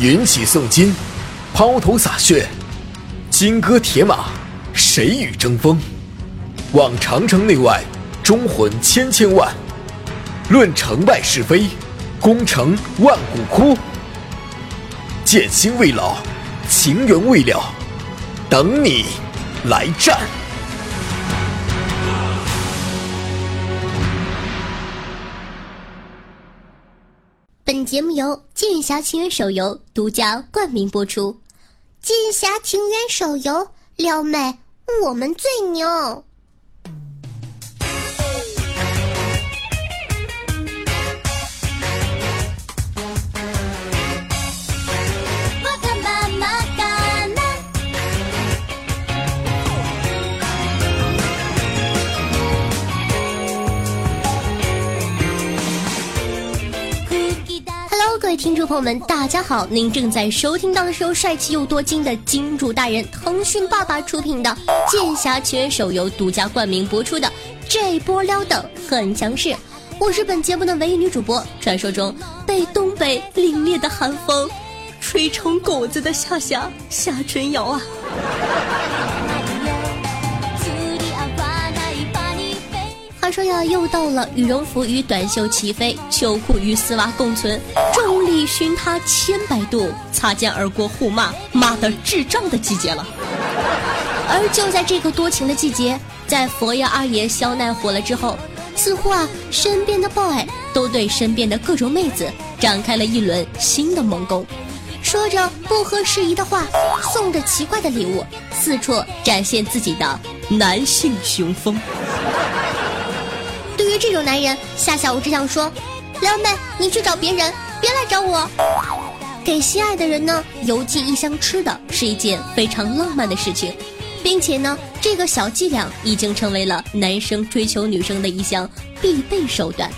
云起送金，抛头洒血，金戈铁马，谁与争锋？望长城内外，忠魂千千万。论成败是非，功成万骨枯。剑心未老，情缘未了，等你来战。本节目由《剑侠情缘》手游独家冠名播出，《剑侠情缘》手游撩妹，我们最牛。听众朋友们，大家好！您正在收听到的是由帅气又多金的金主大人腾讯爸爸出品的《剑侠情缘》手游独家冠名播出的这波撩的很强势。我是本节目的唯一女主播，传说中被东北凛冽的寒风吹成狗子的夏夏夏春瑶啊。说呀，又到了羽绒服与短袖齐飞，秋裤与丝袜共存，众里寻他千百度，擦肩而过互骂，骂的智障的季节了。而就在这个多情的季节，在佛爷二爷肖奈火了之后，似乎啊，身边的 boy 都对身边的各种妹子展开了一轮新的猛攻，说着不合时宜的话，送着奇怪的礼物，四处展现自己的男性雄风。对于这种男人，夏夏我只想说，撩妹，你去找别人，别来找我。给心爱的人呢邮寄一箱吃的，是一件非常浪漫的事情，并且呢，这个小伎俩已经成为了男生追求女生的一项必备手段。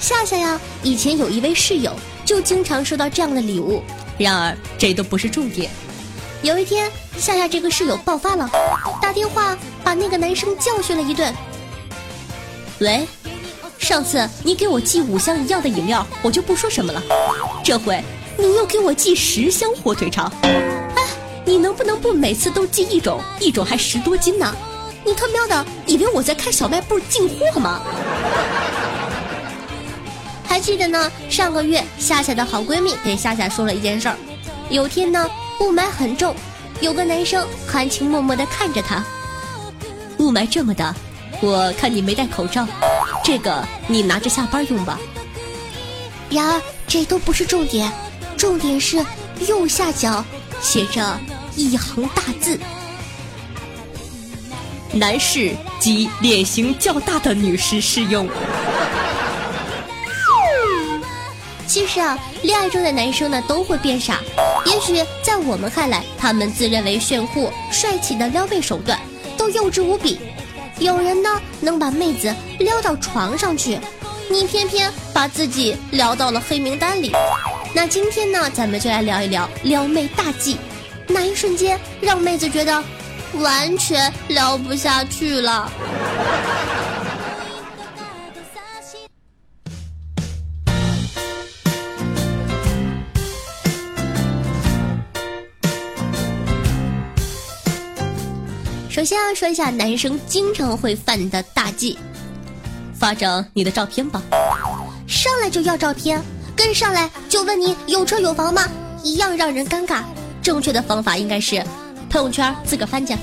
夏夏呀，以前有一位室友，就经常收到这样的礼物。然而，这都不是重点。有一天，夏夏这个室友爆发了，打电话把那个男生教训了一顿。喂，上次你给我寄五箱一样的饮料，我就不说什么了。这回你又给我寄十箱火腿肠，哎，你能不能不每次都寄一种？一种还十多斤呢？你他喵的以为我在开小卖部进货吗？还记得呢？上个月夏夏的好闺蜜给夏夏说了一件事儿。有天呢，雾霾很重，有个男生含情脉脉的看着她。雾霾这么大。我看你没戴口罩，这个你拿着下班用吧。然而，这都不是重点，重点是右下角写着一行大字：男士及脸型较大的女士适用。其实啊，恋爱中的男生呢都会变傻，也许在我们看来，他们自认为炫酷帅气的撩妹手段都幼稚无比。有人呢能把妹子撩到床上去，你偏偏把自己撩到了黑名单里。那今天呢，咱们就来聊一聊撩妹大忌，那一瞬间让妹子觉得完全撩不下去了？首先要说一下男生经常会犯的大忌，发张你的照片吧。上来就要照片，跟上来就问你有车有房吗？一样让人尴尬。正确的方法应该是朋友圈自个翻去。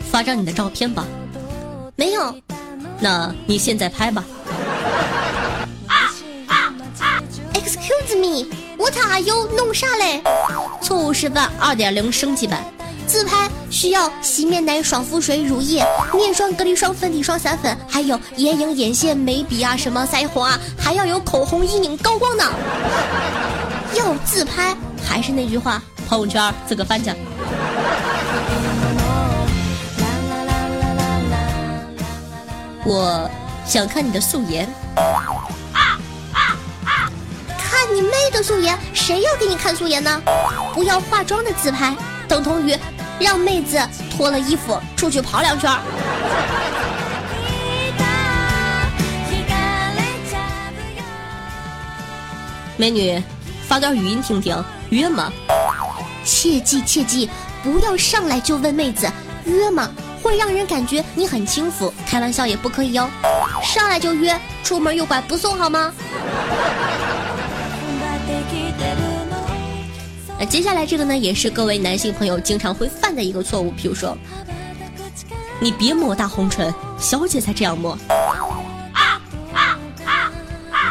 发张你的照片吧。没有，那你现在拍吧。Excuse me。我他又弄啥嘞？错误示范二点零升级版，自拍需要洗面奶、爽肤水、乳液、面霜、隔离霜、粉底霜、散粉，还有眼影、眼线、眉笔啊，什么腮红啊，还要有口红、阴影、高光呢。要自拍，还是那句话，朋友圈自个翻去。我想看你的素颜。你妹的素颜，谁要给你看素颜呢？不要化妆的自拍，等同于让妹子脱了衣服出去跑两圈。美女，发段语音听听，约吗？切记切记，不要上来就问妹子约吗，会让人感觉你很轻浮。开玩笑也不可以哦，上来就约，出门右拐不送好吗？接下来这个呢，也是各位男性朋友经常会犯的一个错误，比如说，你别抹大红唇，小姐才这样抹。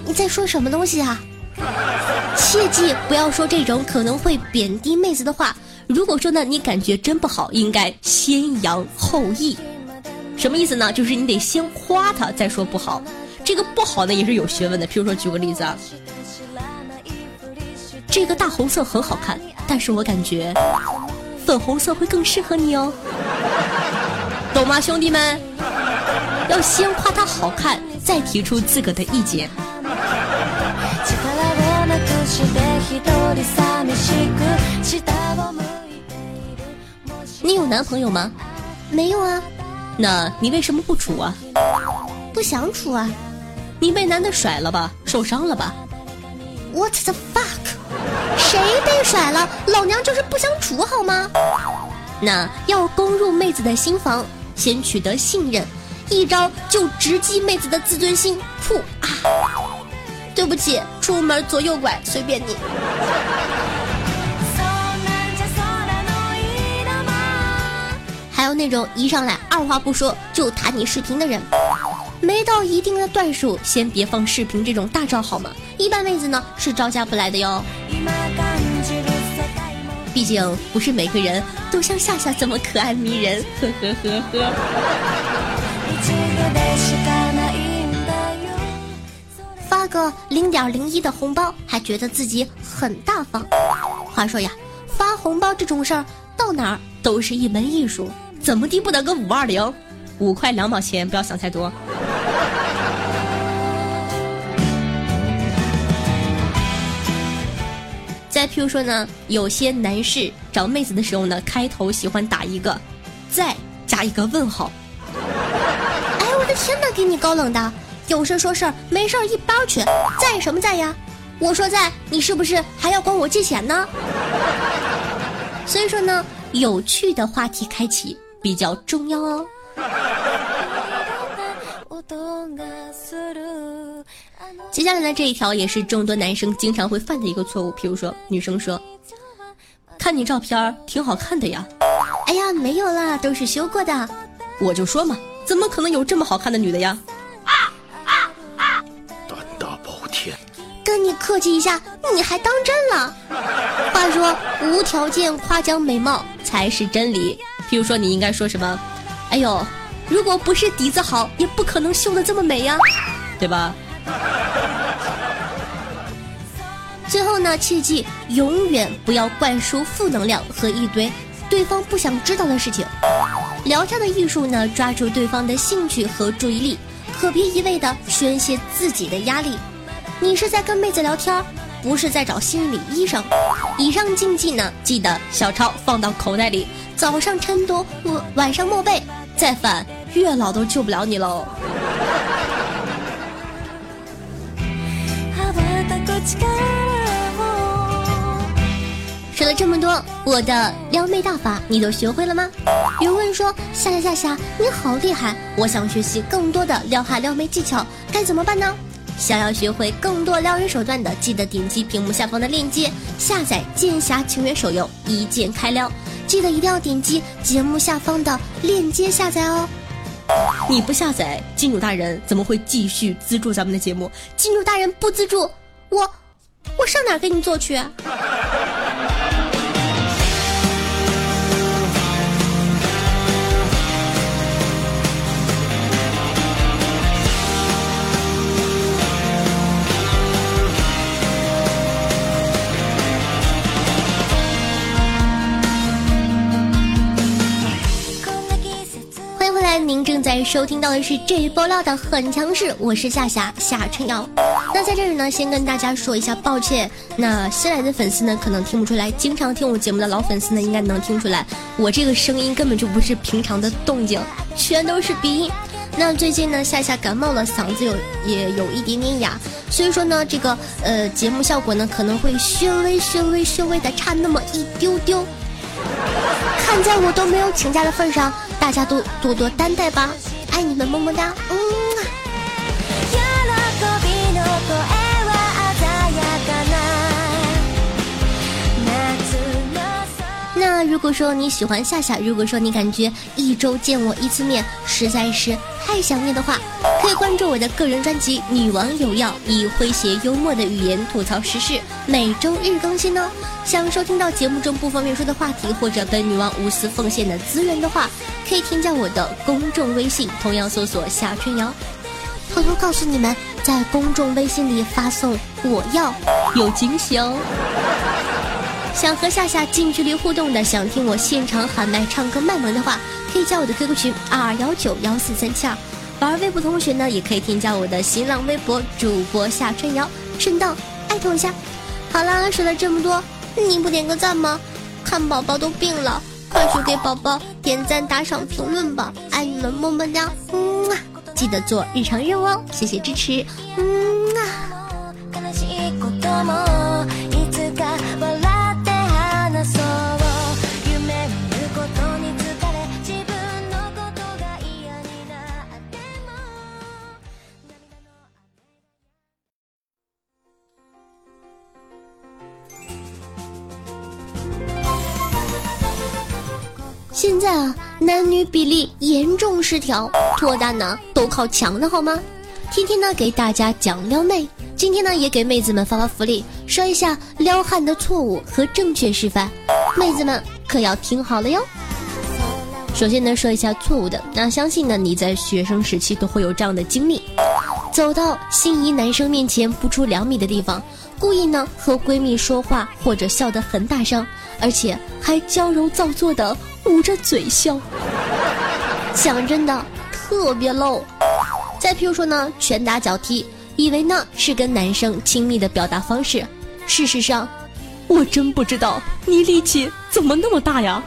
你在说什么东西啊？切记不要说这种可能会贬低妹子的话。如果说呢，你感觉真不好，应该先扬后抑。什么意思呢？就是你得先夸她，再说不好。这个不好呢，也是有学问的。譬如说，举个例子啊，这个大红色很好看，但是我感觉粉红色会更适合你哦，懂吗，兄弟们？要先夸它好看，再提出自个的意见。你有男朋友吗？没有啊。那你为什么不处啊？不想处啊。你被男的甩了吧？受伤了吧？What the fuck？谁被甩了？老娘就是不想处好吗？那要攻入妹子的心房，先取得信任，一招就直击妹子的自尊心。噗啊！对不起，出门左右拐随便你。还有那种一上来二话不说就弹你视频的人，没到一定的段数先别放视频这种大招好吗？一般妹子呢是招架不来的哟。毕竟不是每个人都像夏夏这么可爱迷人，呵呵呵呵。发个零点零一的红包，还觉得自己很大方。话说呀，发红包这种事儿，到哪儿都是一门艺术。怎么地不得个五二零？五块两毛钱，不要想太多。再譬如说呢，有些男士找妹子的时候呢，开头喜欢打一个“再”加一个问号。哎，我的天哪，给你高冷的！有事说事儿，没事一包去。在什么在呀？我说在，你是不是还要管我借钱呢？所以说呢，有趣的话题开启。比较重要哦。接下来的这一条也是众多男生经常会犯的一个错误，比如说女生说：“看你照片挺好看的呀。”哎呀，没有啦，都是修过的。我就说嘛，怎么可能有这么好看的女的呀？胆大包天，跟你客气一下，你还当真了？话说，无条件夸奖美貌才是真理。譬如说，你应该说什么？哎呦，如果不是底子好，也不可能绣的这么美呀，对吧？最后呢，切记永远不要灌输负能量和一堆对方不想知道的事情。聊天的艺术呢，抓住对方的兴趣和注意力，可别一味的宣泄自己的压力。你是在跟妹子聊天，不是在找心理医生。以上禁忌呢，记得小抄放到口袋里。早上晨读，我晚上默背，再犯月老都救不了你喽。说了这么多，我的撩妹大法你都学会了吗？有问说夏夏夏夏你好厉害，我想学习更多的撩汉撩妹技巧，该怎么办呢？想要学会更多撩人手段的，记得点击屏幕下方的链接，下载《剑侠情缘》手游，一键开撩。记得一定要点击节目下方的链接下载哦。你不下载，金主大人怎么会继续资助咱们的节目？金主大人不资助，我我上哪给你做去？收听到的是这一波料的很强势，我是夏夏夏春瑶。那在这里呢，先跟大家说一下抱歉。那新来的粉丝呢，可能听不出来；经常听我节目的老粉丝呢，应该能听出来，我这个声音根本就不是平常的动静，全都是鼻音。那最近呢，夏夏感冒了，嗓子有也有一点点哑，所以说呢，这个呃节目效果呢可能会稍微稍微稍微的差那么一丢丢。看在我都没有请假的份上，大家都多多担待吧，爱你们么么哒，嗯。那如果说你喜欢夏夏，如果说你感觉一周见我一次面实在是太想念的话，可以关注我的个人专辑《女王有药》，以诙谐幽默的语言吐槽时事，每周日更新哦。想收听到节目中不方便说的话题，或者本女王无私奉献的资源的话，可以添加我的公众微信，同样搜索夏春瑶。偷偷告诉你们，在公众微信里发送“我要”，有惊喜哦。想和夏夏近距离互动的，想听我现场喊麦唱歌卖萌的话，可以加我的 QQ 群二二幺九幺四三七二。玩微博同学呢，也可以添加我的新浪微博主播夏春瑶，顺道艾特我一下。好啦，说了这么多，你不点个赞吗？看宝宝都病了，快去给宝宝点赞、打赏、评论吧！爱你们，么么哒！嗯啊，记得做日常任务哦，谢谢支持。嗯啊。现在啊，男女比例严重失调，脱单呢都靠抢的好吗？天天呢给大家讲撩妹，今天呢也给妹子们发发福利，说一下撩汉的错误和正确示范，妹子们可要听好了哟。首先呢说一下错误的，那相信呢你在学生时期都会有这样的经历，走到心仪男生面前不出两米的地方，故意呢和闺蜜说话或者笑得很大声，而且还娇柔造作的。捂着嘴笑，讲真的特别 low。再譬如说呢，拳打脚踢，以为呢是跟男生亲密的表达方式，事实上，我真不知道你力气怎么那么大呀。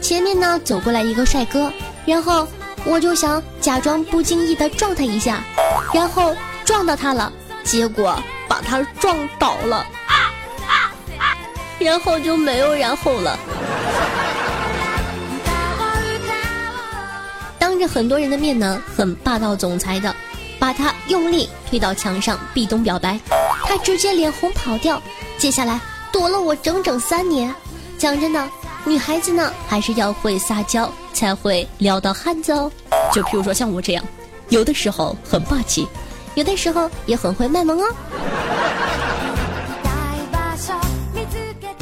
前面呢走过来一个帅哥，然后我就想假装不经意的撞他一下，然后撞到他了，结果把他撞倒了。然后就没有然后了。当着很多人的面呢，很霸道总裁的，把他用力推到墙上，壁咚表白，他直接脸红跑掉。接下来躲了我整整三年。讲真的，女孩子呢还是要会撒娇，才会撩到汉子哦。就譬如说像我这样，有的时候很霸气，有的时候也很会卖萌哦。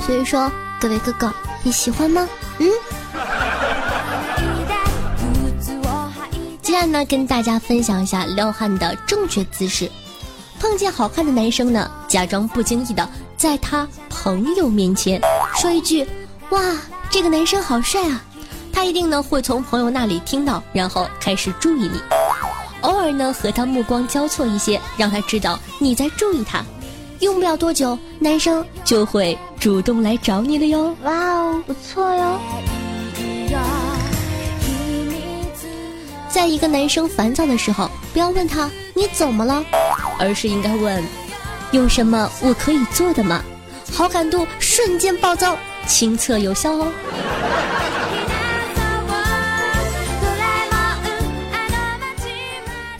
所以说，各位哥哥，你喜欢吗？嗯。接下来呢，跟大家分享一下撩汉的正确姿势。碰见好看的男生呢，假装不经意的在他朋友面前说一句：“哇，这个男生好帅啊！”他一定呢会从朋友那里听到，然后开始注意你。偶尔呢和他目光交错一些，让他知道你在注意他。用不了多久，男生就会主动来找你了哟。哇哦，不错哟。在一个男生烦躁的时候，不要问他你怎么了，而是应该问有什么我可以做的吗？好感度瞬间暴增，亲测有效哦。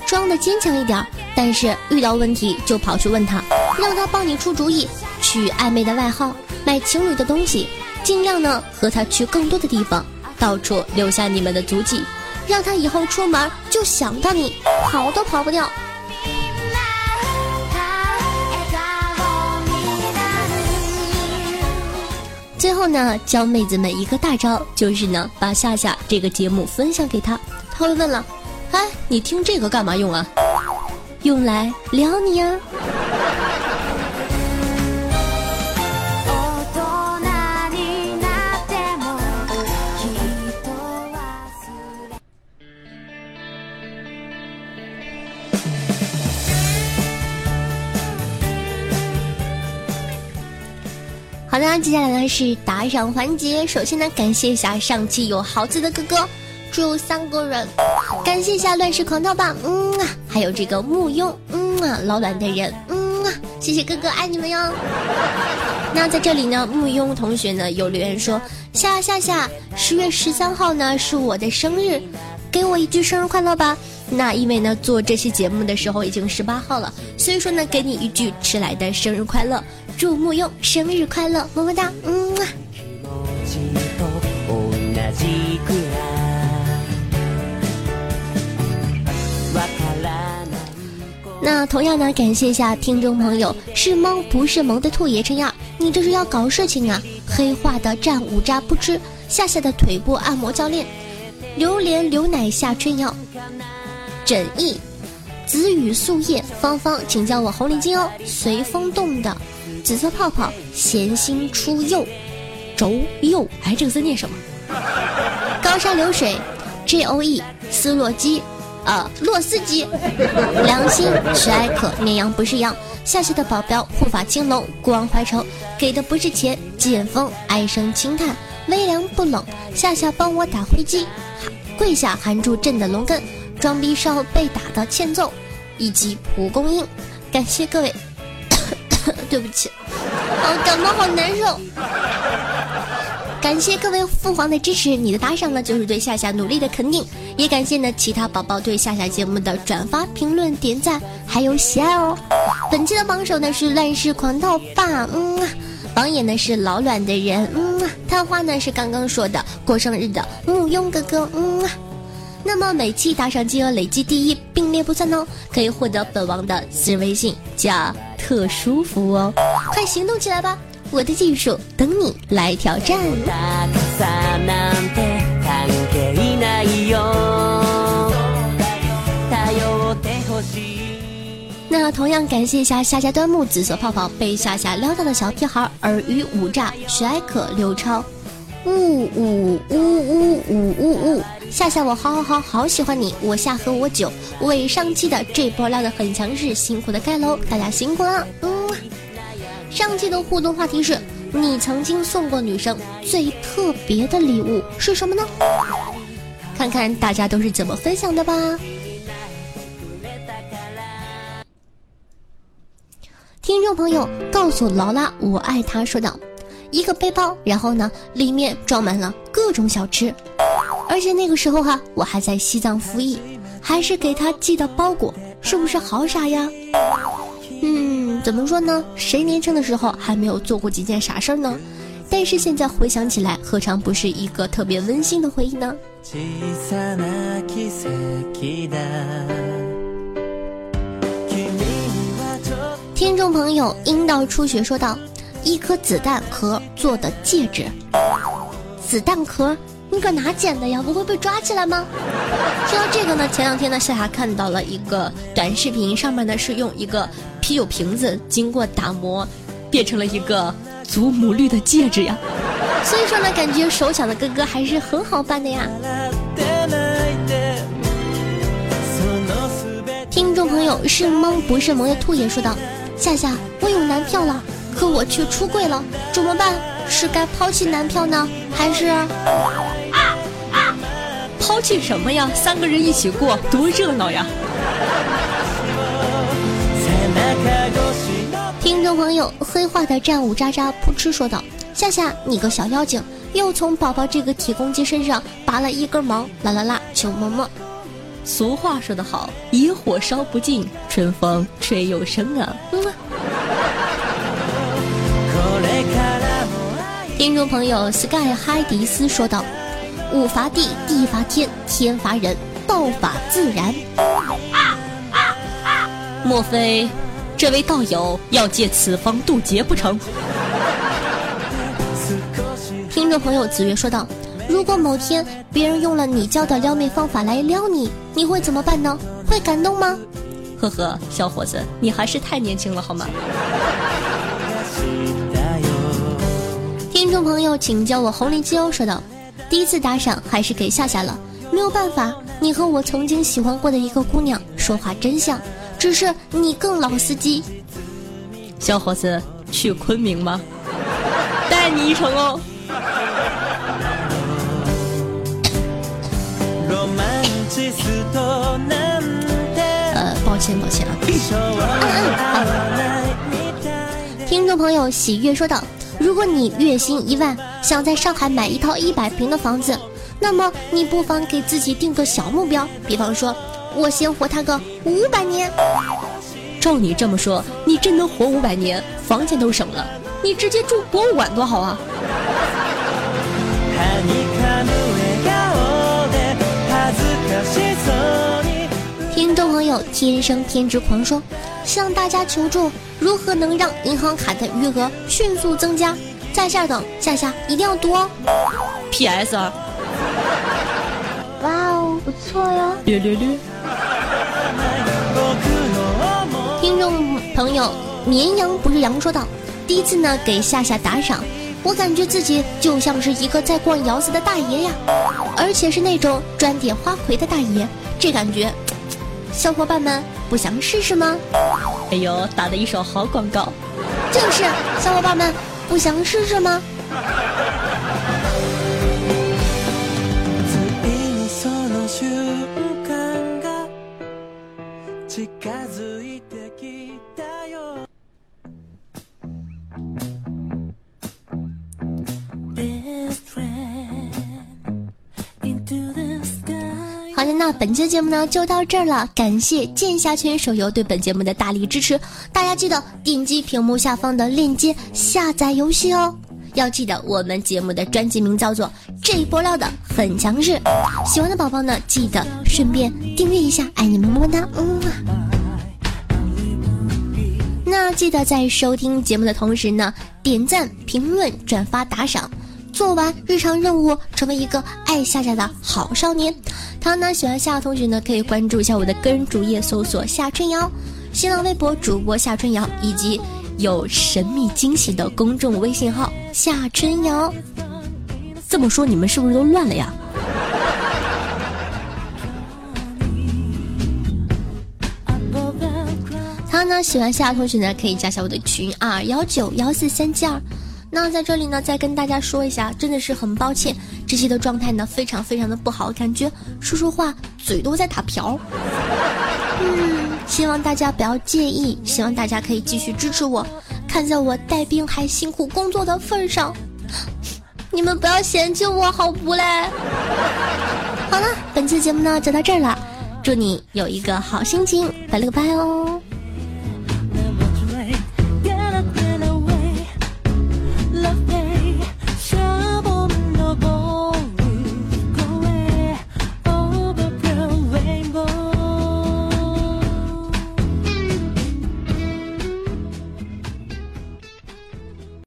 装的坚强一点，但是遇到问题就跑去问他。让他帮你出主意，取暧昧的外号，买情侣的东西，尽量呢和他去更多的地方，到处留下你们的足迹，让他以后出门就想到你，跑都跑不掉。最后呢，教妹子们一个大招，就是呢把夏夏这个节目分享给他，他会问了，哎，你听这个干嘛用啊？用来撩你呀。好的，接下来呢是打赏环节。首先呢，感谢一下上期有豪子的哥哥，只有三个人。感谢一下乱世狂刀吧，嗯啊，还有这个木庸，嗯啊，老卵的人，嗯啊，谢谢哥哥，爱你们哟。那在这里呢，木庸同学呢有留言说：夏夏夏，十月十三号呢是我的生日，给我一句生日快乐吧。那因为呢做这期节目的时候已经十八号了，所以说呢给你一句迟来的生日快乐，祝木庸生日快乐，么么哒，嗯啊。那同样呢，感谢一下听众朋友，是萌不是萌的兔爷这样，你这是要搞事情啊？黑化的战五渣不吃，夏夏的腿部按摩教练，榴莲牛奶下春药，枕意，紫雨素叶，芳芳，请叫我红领巾哦。随风动的紫色泡泡，闲心出右，轴右，哎，这个字念什么？高山流水，J O E，斯洛基。呃，洛斯基，良心，是爱可，绵羊不是羊，夏夏的保镖，护法青龙，孤王怀愁，给的不是钱，剑锋，唉声轻叹，微凉不冷，夏夏帮我打灰机，跪下含住朕的龙根，装逼少被打的欠揍，以及蒲公英，感谢各位，对不起，哦，感冒好难受。感谢各位父皇的支持，你的打赏呢就是对夏夏努力的肯定，也感谢呢其他宝宝对夏夏节目的转发、评论、点赞还有喜爱哦。本期的榜首呢是乱世狂盗霸，嗯，榜眼呢是老卵的人，嗯，探花呢是刚刚说的过生日的木庸哥哥，嗯。那么每期打赏金额累计第一并列不算哦，可以获得本王的私人微信加特殊服务哦，快行动起来吧！我的技术等你来挑战。那同样感谢一下夏夏端木紫色泡泡被夏夏撩到的小屁孩尔虞五诈徐艾可刘超，呜呜呜呜呜呜呜，夏夏我好好好好喜欢你，我夏和我酒为上期的这波撩的很强势，辛苦的盖楼，大家辛苦了，嗯。上期的互动话题是你曾经送过女生最特别的礼物是什么呢？看看大家都是怎么分享的吧。听众朋友告诉劳拉我爱她说道：“一个背包，然后呢里面装满了各种小吃，而且那个时候哈我还在西藏服役，还是给他寄的包裹，是不是好傻呀？”嗯，怎么说呢？谁年轻的时候还没有做过几件傻事儿呢？但是现在回想起来，何尝不是一个特别温馨的回忆呢？听众朋友，阴道出血说道：“一颗子弹壳做的戒指，子弹壳。”你搁哪捡的呀？不会被抓起来吗？说到这个呢，前两天呢，夏夏看到了一个短视频，上面呢是用一个啤酒瓶子经过打磨，变成了一个祖母绿的戒指呀。所以说呢，感觉手巧的哥哥还是很好办的呀。听众朋友是萌不是萌的兔爷说道：夏夏，我有男票了，可我却出柜了，怎么办？是该抛弃男票呢，还是？抛弃什么呀？三个人一起过，多热闹呀！听众朋友，黑化的战舞渣渣扑哧说道：“夏夏，你个小妖精，又从宝宝这个铁公鸡身上拔了一根毛，啦啦啦，求么么。”俗话说得好，野火烧不尽，春风吹又生啊！嗯。听众朋友，Sky 嗨迪斯说道。物伐地，地伐天，天伐人，道法自然。莫非这位道友要借此方渡劫不成？听众朋友子月说道：“如果某天别人用了你教的撩妹方法来撩你，你会怎么办呢？会感动吗？”呵呵，小伙子，你还是太年轻了，好吗？听众朋友，请叫我红领巾哦。说道。第一次打赏还是给夏夏了，没有办法，你和我曾经喜欢过的一个姑娘说话真像，只是你更老司机。小伙子，去昆明吗？带你一程哦。呃，抱歉抱歉啊。听众朋友喜悦说道：“如果你月薪一万，想在上海买一套一百平的房子，那么你不妨给自己定个小目标，比方说，我先活他个五百年。照你这么说，你真能活五百年，房钱都省了，你直接住博物馆多好啊！” 听众朋友，天生偏执狂说，向大家求助，如何能让银行卡的余额迅速增加？在下等，下下一定要读哦。P.S. 二。哇哦，不错哟。略略略。听众朋友，绵羊不是羊说道，第一次呢给夏夏打赏。我感觉自己就像是一个在逛窑子的大爷呀，而且是那种专点花魁的大爷，这感觉，小伙伴们不想试试吗？哎呦，打的一手好广告，就是，小伙伴们不想试试吗？那本期节目呢就到这儿了，感谢剑侠圈手游对本节目的大力支持，大家记得点击屏幕下方的链接下载游戏哦。要记得我们节目的专辑名叫做《这一波料的很强势》，喜欢的宝宝呢记得顺便订阅一下，爱你们么么哒，嗯。那记得在收听节目的同时呢，点赞、评论、转发、打赏。做完日常任务，成为一个爱夏夏的好少年。他呢喜欢夏夏同学呢，可以关注一下我的个人主页，搜索夏春瑶，新浪微博主播夏春瑶，以及有神秘惊喜的公众微信号夏春瑶。这么说，你们是不是都乱了呀？他呢喜欢夏夏同学呢，可以加下我的群二幺九幺四三七二。那在这里呢，再跟大家说一下，真的是很抱歉，这期的状态呢非常非常的不好，感觉说说话嘴都在打瓢。嗯，希望大家不要介意，希望大家可以继续支持我，看在我带兵还辛苦工作的份上，你们不要嫌弃我好不嘞？好了，本期节目呢就到这儿了，祝你有一个好心情，拜了个拜哦。